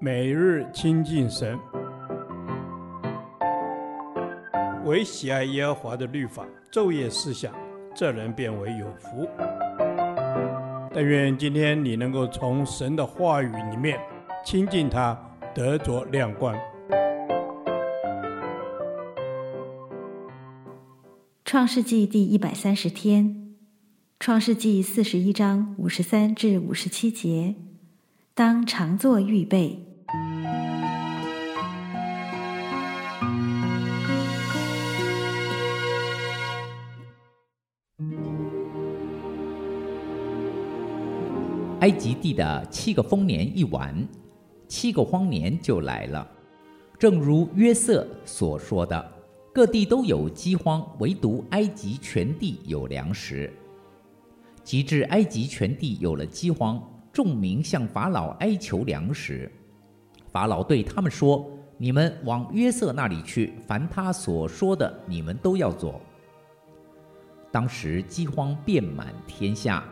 每日亲近神，唯喜爱耶和华的律法，昼夜思想，这人便为有福。但愿今天你能够从神的话语里面亲近他，得着亮光。创世纪第一百三十天，创世纪四十一章五十三至五十七节，当常作预备。埃及地的七个丰年一完，七个荒年就来了。正如约瑟所说的，各地都有饥荒，唯独埃及全地有粮食。及至埃及全地有了饥荒，众民向法老哀求粮食。法老对他们说：“你们往约瑟那里去，凡他所说的，你们都要做。”当时饥荒遍满天下。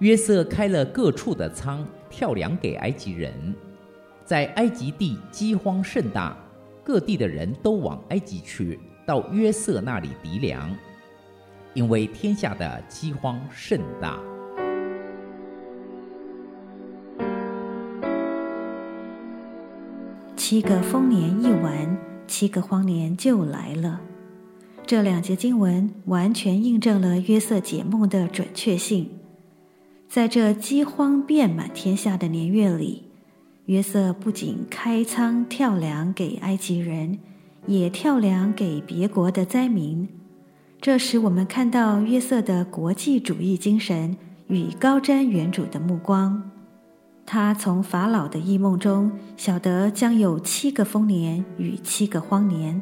约瑟开了各处的仓，跳粮给埃及人。在埃及地饥荒甚大，各地的人都往埃及去，到约瑟那里糴粮，因为天下的饥荒甚大。七个丰年一完，七个荒年就来了。这两节经文完全印证了约瑟解梦的准确性。在这饥荒遍满天下的年月里，约瑟不仅开仓跳粮给埃及人，也跳粮给别国的灾民。这使我们看到约瑟的国际主义精神与高瞻远瞩的目光。他从法老的异梦中晓得将有七个丰年与七个荒年，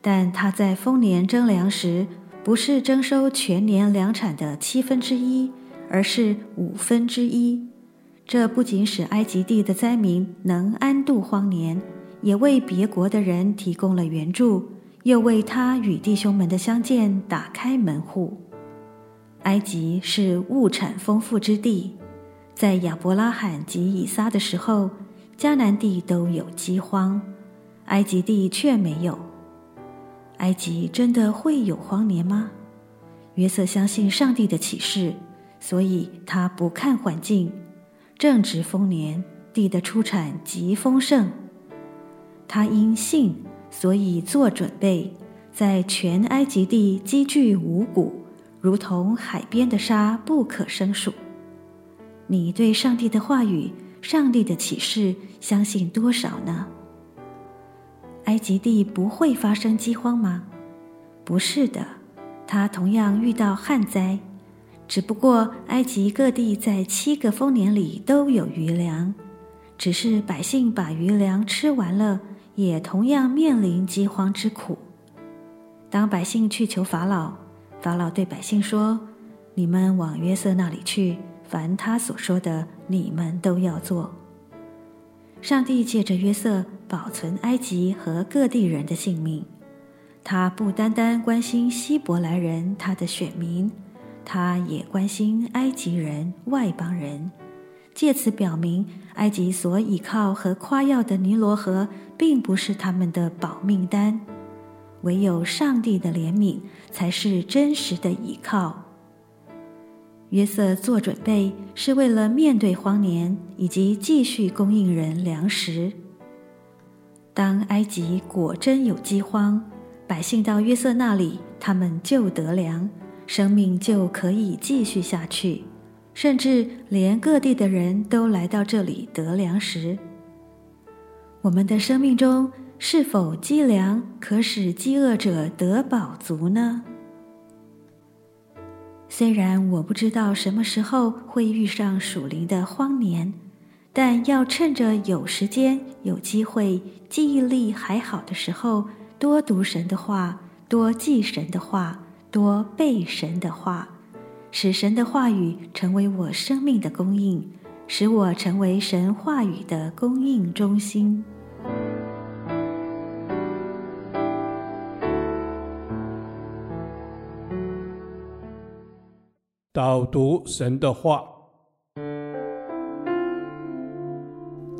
但他在丰年征粮时，不是征收全年粮产的七分之一。而是五分之一，这不仅使埃及地的灾民能安度荒年，也为别国的人提供了援助，又为他与弟兄们的相见打开门户。埃及是物产丰富之地，在亚伯拉罕及以撒的时候，迦南地都有饥荒，埃及地却没有。埃及真的会有荒年吗？约瑟相信上帝的启示。所以他不看环境，正值丰年，地的出产极丰盛。他因信，所以做准备，在全埃及地积聚五谷，如同海边的沙，不可胜数。你对上帝的话语、上帝的启示相信多少呢？埃及地不会发生饥荒吗？不是的，他同样遇到旱灾。只不过，埃及各地在七个丰年里都有余粮，只是百姓把余粮吃完了，也同样面临饥荒之苦。当百姓去求法老，法老对百姓说：“你们往约瑟那里去，凡他所说的，你们都要做。”上帝借着约瑟保存埃及和各地人的性命，他不单单关心希伯来人，他的选民。他也关心埃及人、外邦人，借此表明埃及所倚靠和夸耀的尼罗河，并不是他们的保命单，唯有上帝的怜悯才是真实的倚靠。约瑟做准备，是为了面对荒年以及继续供应人粮食。当埃及果真有饥荒，百姓到约瑟那里，他们就得粮。生命就可以继续下去，甚至连各地的人都来到这里得粮食。我们的生命中是否积粮可使饥饿者得饱足呢？虽然我不知道什么时候会遇上属灵的荒年，但要趁着有时间、有机会、记忆力还好的时候，多读神的话，多记神的话。多背神的话，使神的话语成为我生命的供应，使我成为神话语的供应中心。导读神的话，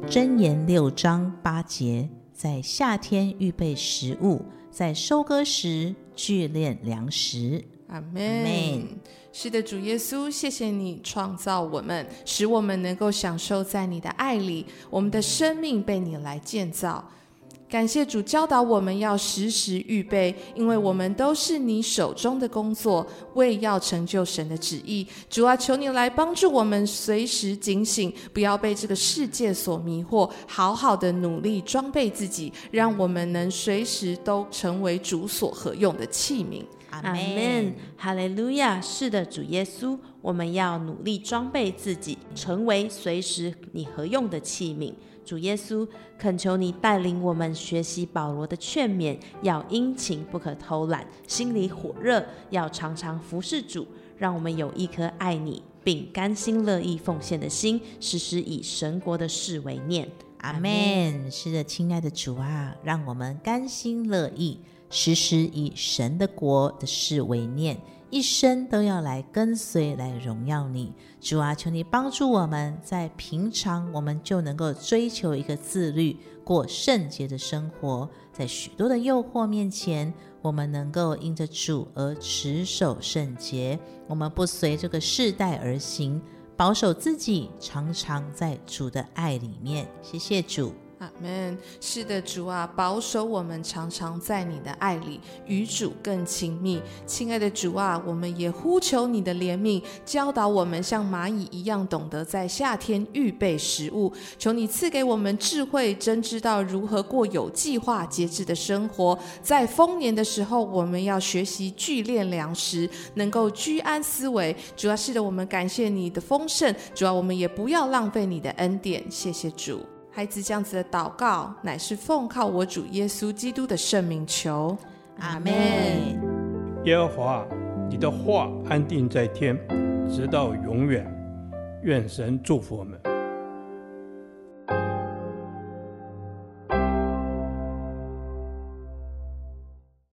箴言六章八节，在夏天预备食物，在收割时聚敛粮食。阿门。是的，主耶稣，谢谢你创造我们，使我们能够享受在你的爱里，我们的生命被你来建造。感谢主教导我们要时时预备，因为我们都是你手中的工作，为要成就神的旨意。主啊，求你来帮助我们，随时警醒，不要被这个世界所迷惑，好好的努力装备自己，让我们能随时都成为主所合用的器皿。阿门，哈利路亚！是的，主耶稣，我们要努力装备自己，成为随时你合用的器皿。主耶稣，恳求你带领我们学习保罗的劝勉，要殷勤，不可偷懒，心里火热，要常常服侍主。让我们有一颗爱你并甘心乐意奉献的心，时时以神国的事为念。阿门。是的，亲爱的主啊，让我们甘心乐意，时时以神的国的事为念。一生都要来跟随，来荣耀你，主啊，求你帮助我们，在平常我们就能够追求一个自律、过圣洁的生活，在许多的诱惑面前，我们能够因着主而持守圣洁，我们不随这个世代而行，保守自己，常常在主的爱里面。谢谢主。阿门。是的，主啊，保守我们常常在你的爱里与主更亲密。亲爱的主啊，我们也呼求你的怜悯，教导我们像蚂蚁一样懂得在夏天预备食物。求你赐给我们智慧，真知道如何过有计划、节制的生活。在丰年的时候，我们要学习聚敛粮食，能够居安思危。主啊，是的，我们感谢你的丰盛。主啊，我们也不要浪费你的恩典。谢谢主。孩子这样子的祷告，乃是奉靠我主耶稣基督的圣名求，阿门。耶和华，你的话安定在天，直到永远。愿神祝福我们。